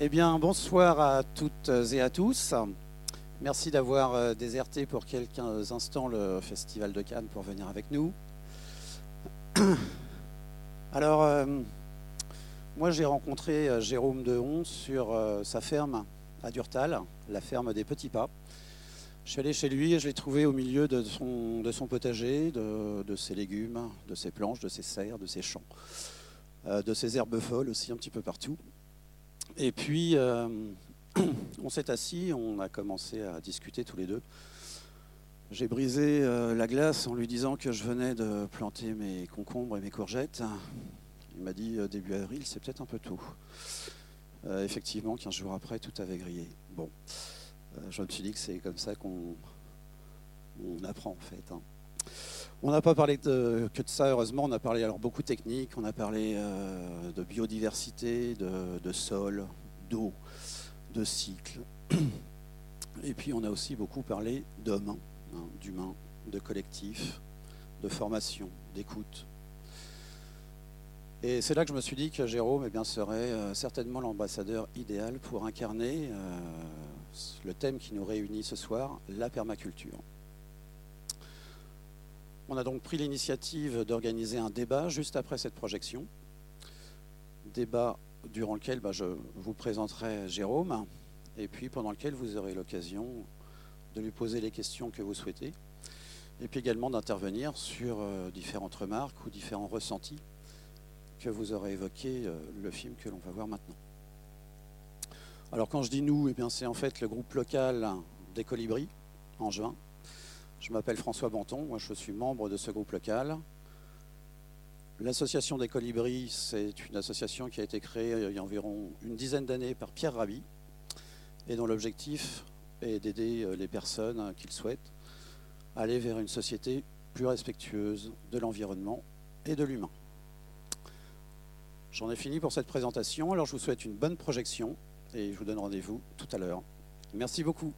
Eh bien, bonsoir à toutes et à tous. Merci d'avoir euh, déserté pour quelques instants le Festival de Cannes pour venir avec nous. Alors, euh, moi j'ai rencontré euh, Jérôme Dehon sur sa ferme à Durtal, la ferme des Petits Pas. Je suis allé chez lui et je l'ai trouvé au milieu de son, potager, de, ses légumes, de ses planches, de ses serres, de ses champs, de ses herbes folles aussi un petit peu partout. Et puis, euh, on s'est assis, on a commencé à discuter tous les deux. J'ai brisé euh, la glace en lui disant que je venais de planter mes concombres et mes courgettes. Il m'a dit euh, début avril, c'est peut-être un peu tôt. effectivement, 15 jours après, tout avait grillé. Bon, je me suis dit que c'est comme ça qu'on apprend en fait. Hein. On n'a pas parlé que de ça, heureusement. On a parlé alors beaucoup de techniques, on a parlé euh, de biodiversité, de, sol, d'eau, de cycle. Et puis on a aussi beaucoup parlé d'hommes, hein, d'humains, de collectifs, de formation, d'écoute. Et c'est là que je me suis dit que Jérôme eh bien, serait euh, certainement l'ambassadeur idéal pour incarner euh, le thème qui nous réunit ce soir, la permaculture. On a donc pris l'initiative d'organiser un débat juste après cette projection. Débat durant lequel bah, je vous présenterai Jérôme et puis pendant lequel vous aurez l'occasion de lui poser les questions que vous souhaitez et puis également d'intervenir sur euh, différentes remarques ou différents ressentis que vous aurez évoqués euh, le film que l'on va voir maintenant. Alors quand je dis nous, eh c'est en fait le groupe local des Colibris en juin je m'appelle François Banton, moi je suis membre de ce groupe local. L'association des colibris, c'est une association qui a été créée il y a environ une dizaine d'années par Pierre Rabhi et dont l'objectif est d'aider euh, les personnes qu'ils souhaitent à aller vers une société plus respectueuse de l'environnement et de l'humain. J'en ai fini pour cette présentation, alors je vous souhaite une bonne projection et je vous donne rendez-vous tout à l'heure. Merci beaucoup.